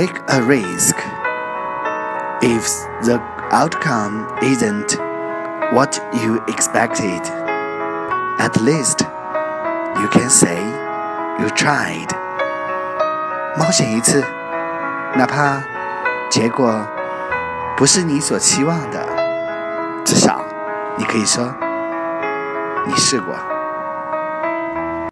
Take a risk. If the outcome isn't what you expected, at least you can say you tried. 冒险一次，哪怕结果不是你所期望的，至少你可以说你试过。